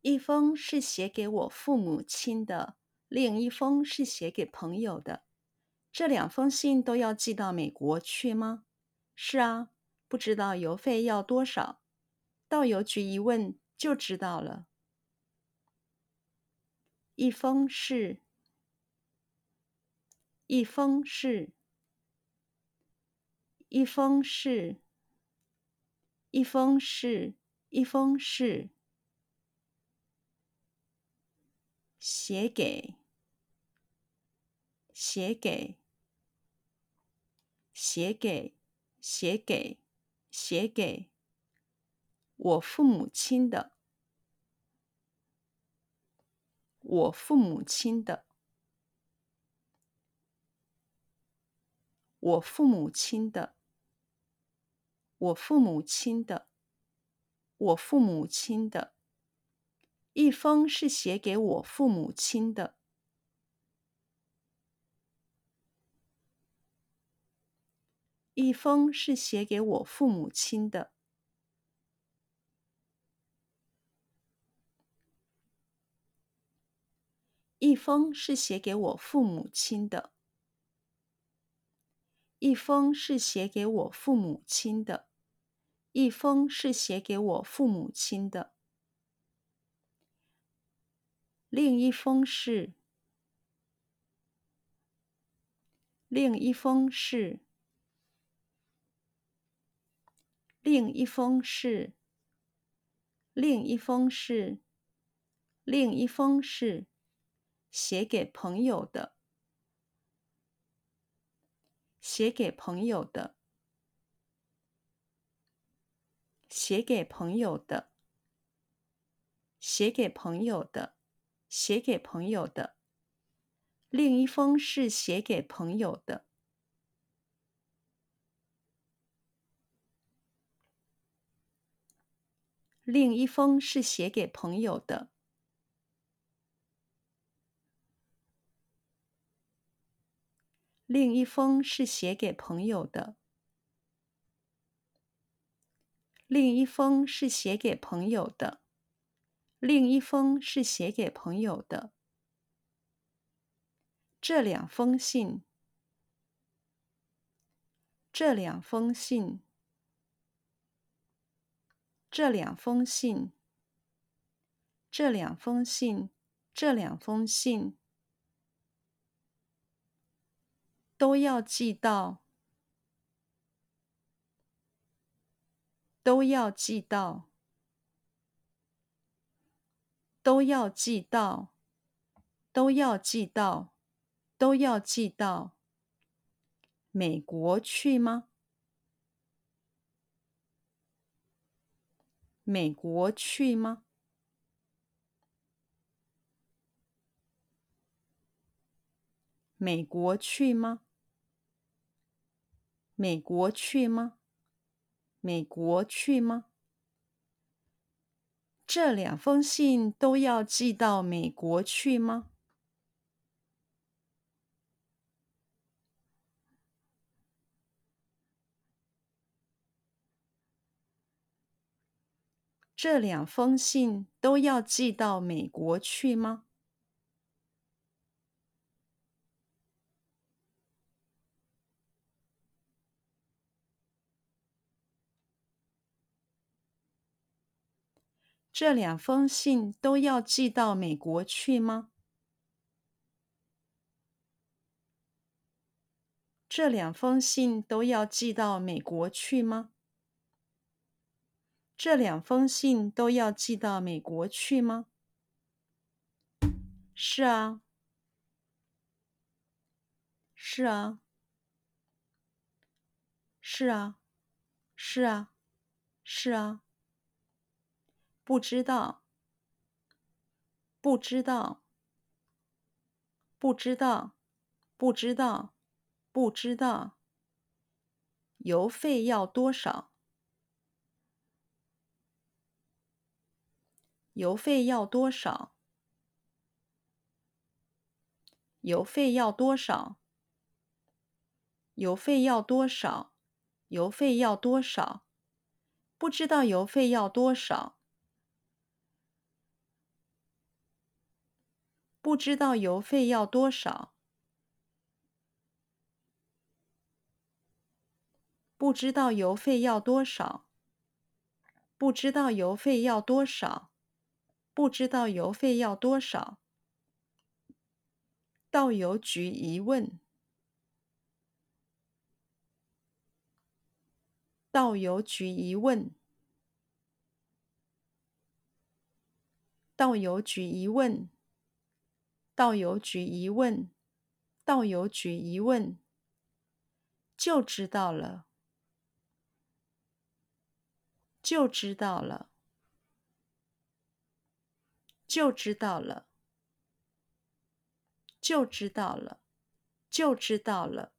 一封是写给我父母亲的，另一封是写给朋友的。这两封信都要寄到美国去吗？是啊，不知道邮费要多少，到邮局一问就知道了。一封是，一封是，一封是，一封是，一封是，写给，写给。写给，写给，写给我父母亲的，我父母亲的，我父母亲的，我父母亲的，我父母亲的，一封是写给我父母亲的。一封是写给我父母亲的。一封是写给我父母亲的。一封是写给我父母亲的。一封是写给我父母亲的。另一封是。另一封是。另一封是，另一封是，另一封是写给朋友的，写给朋友的，写给朋友的，写给朋友的，写给朋友的。另一封是写给朋友的。另一封是写给朋友的。另一封是写给朋友的。另一封是写给朋友的。另一封是写给朋友的。这两封信。这两封信。这两封信，这两封信，这两封信都要寄到，都要寄到，都要寄到，都要寄到，都要寄到美国去吗？美国去吗？美国去吗？美国去吗？美国去吗？这两封信都要寄到美国去吗？这两封信都要寄到美国去吗？这两封信都要寄到美国去吗？这两封信都要寄到美国去吗？这两封信都要寄到美国去吗？是啊，是啊，是啊，是啊，是啊。不知道，不知道，不知道，不知道，不知道。邮费要多少？邮费要多少？邮费要多少？邮费要多少？邮费要多少？不知道邮费要多少。不知道邮费要多少。不知道邮费要多少。不知道邮费要多少。不知道邮费要多少。到邮局一问。到邮局一问。到邮局一问。到邮局一问。到邮局一问。就知道了。就知道了。就知道了。就知道了。就知道了。